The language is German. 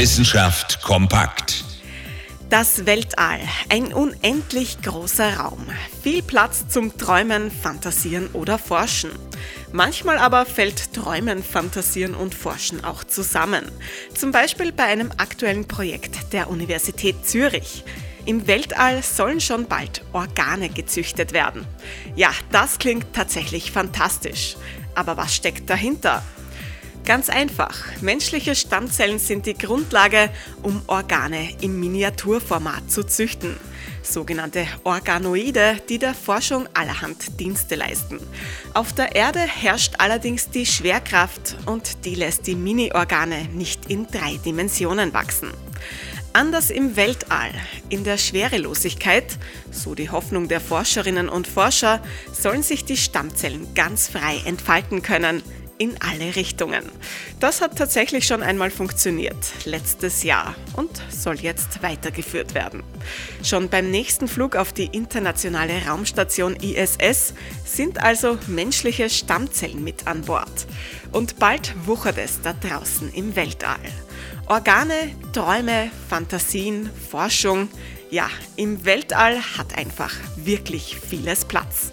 Wissenschaft kompakt. Das Weltall, ein unendlich großer Raum. Viel Platz zum Träumen, Fantasieren oder Forschen. Manchmal aber fällt Träumen, Fantasieren und Forschen auch zusammen. Zum Beispiel bei einem aktuellen Projekt der Universität Zürich. Im Weltall sollen schon bald Organe gezüchtet werden. Ja, das klingt tatsächlich fantastisch. Aber was steckt dahinter? Ganz einfach. Menschliche Stammzellen sind die Grundlage, um Organe im Miniaturformat zu züchten. Sogenannte Organoide, die der Forschung allerhand Dienste leisten. Auf der Erde herrscht allerdings die Schwerkraft und die lässt die Mini-Organe nicht in drei Dimensionen wachsen. Anders im Weltall, in der Schwerelosigkeit, so die Hoffnung der Forscherinnen und Forscher, sollen sich die Stammzellen ganz frei entfalten können, in alle Richtungen. Das hat tatsächlich schon einmal funktioniert, letztes Jahr, und soll jetzt weitergeführt werden. Schon beim nächsten Flug auf die internationale Raumstation ISS sind also menschliche Stammzellen mit an Bord. Und bald wuchert es da draußen im Weltall. Organe, Träume, Fantasien, Forschung, ja, im Weltall hat einfach wirklich vieles Platz.